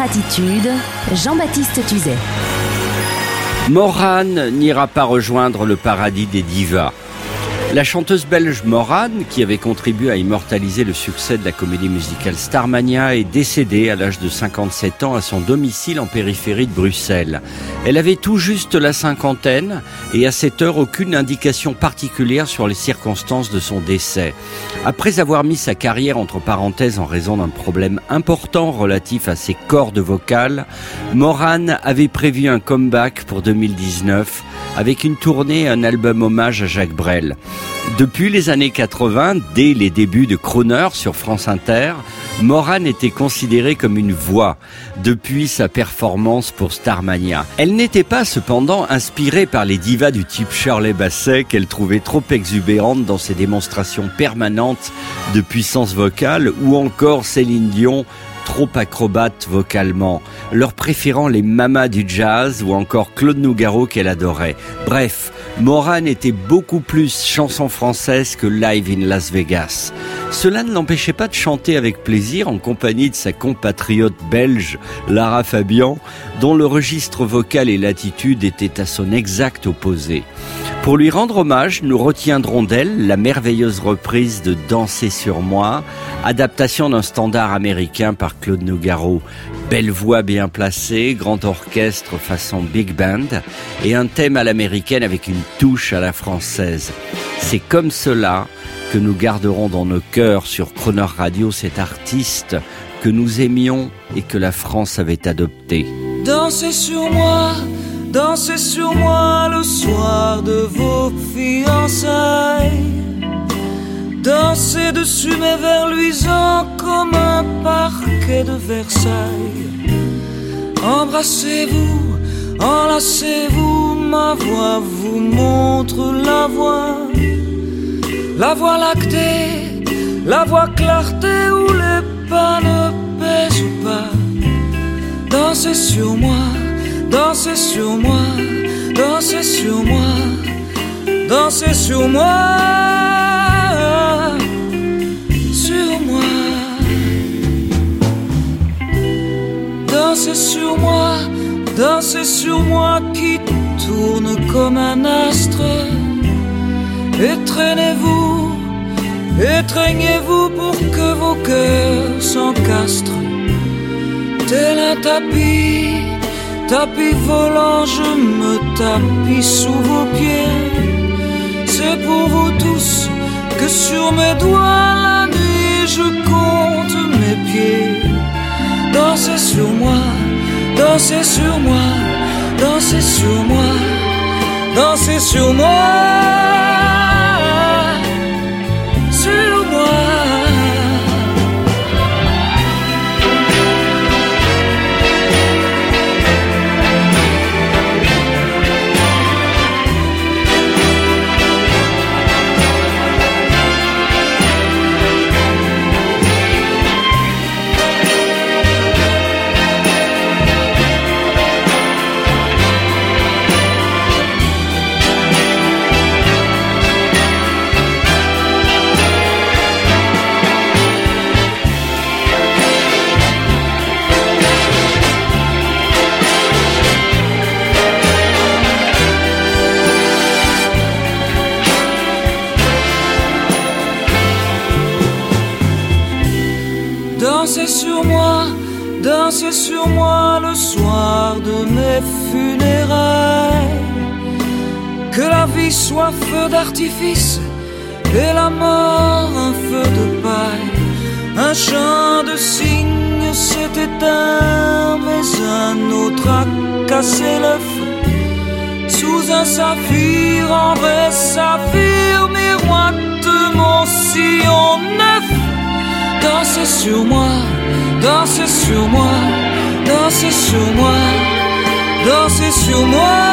Attitude, Jean-Baptiste Tuzet. Morane n'ira pas rejoindre le paradis des divas. La chanteuse belge Morane, qui avait contribué à immortaliser le succès de la comédie musicale Starmania, est décédée à l'âge de 57 ans à son domicile en périphérie de Bruxelles. Elle avait tout juste la cinquantaine et à cette heure aucune indication particulière sur les circonstances de son décès. Après avoir mis sa carrière entre parenthèses en raison d'un problème important relatif à ses cordes vocales, Morane avait prévu un comeback pour 2019 avec une tournée et un album hommage à Jacques Brel. Depuis les années 80, dès les débuts de Croner sur France Inter, Morane était considérée comme une voix depuis sa performance pour Starmania. Elle n'était pas cependant inspirée par les divas du type Shirley Basset qu'elle trouvait trop exubérante dans ses démonstrations permanentes de puissance vocale ou encore Céline Dion trop acrobate vocalement, leur préférant les mamas du jazz ou encore Claude Nougaro qu'elle adorait. Bref, Morane était beaucoup plus chanson française que live in Las Vegas. Cela ne l'empêchait pas de chanter avec plaisir en compagnie de sa compatriote belge Lara Fabian, dont le registre vocal et l'attitude étaient à son exact opposé. Pour lui rendre hommage, nous retiendrons d'elle la merveilleuse reprise de Danser sur moi, adaptation d'un standard américain par Claude Nougaro. Belle voix bien placée, grand orchestre façon big band et un thème à l'américaine avec une touche à la française. C'est comme cela que nous garderons dans nos cœurs sur Croner Radio cet artiste que nous aimions et que la France avait adopté. Dansez sur moi Dansez sur moi le soir de vos fiançailles. Dansez dessus mes vers luisants comme un parquet de Versailles. Embrassez-vous, enlacez-vous, ma voix vous montre la voie. La voie lactée, la voie clarté où les pas ne pèsent pas. Dansez sur moi Dansez sur moi, dansez sur moi, dansez sur moi, sur moi. Dansez sur moi, dansez sur moi qui tourne comme un astre. Étreignez-vous, étreignez-vous pour que vos cœurs s'encastrent. Tel un tapis tapis volant, je me tapis sous vos pieds. C'est pour vous tous que sur mes doigts la nuit je compte mes pieds. Dansez sur moi, dansez sur moi, dansez sur moi, dansez sur moi. Dansez sur moi, dansez sur moi le soir de mes funérailles. Que la vie soit feu d'artifice et la mort un feu de paille. Un chant de cygne s'est éteint, mais un autre a cassé le feu. Sous un saphir, en vrai saphir, miroite mon sillon neuf dansez sur moi, dansez sur moi, dansez sur moi, dansez sur moi.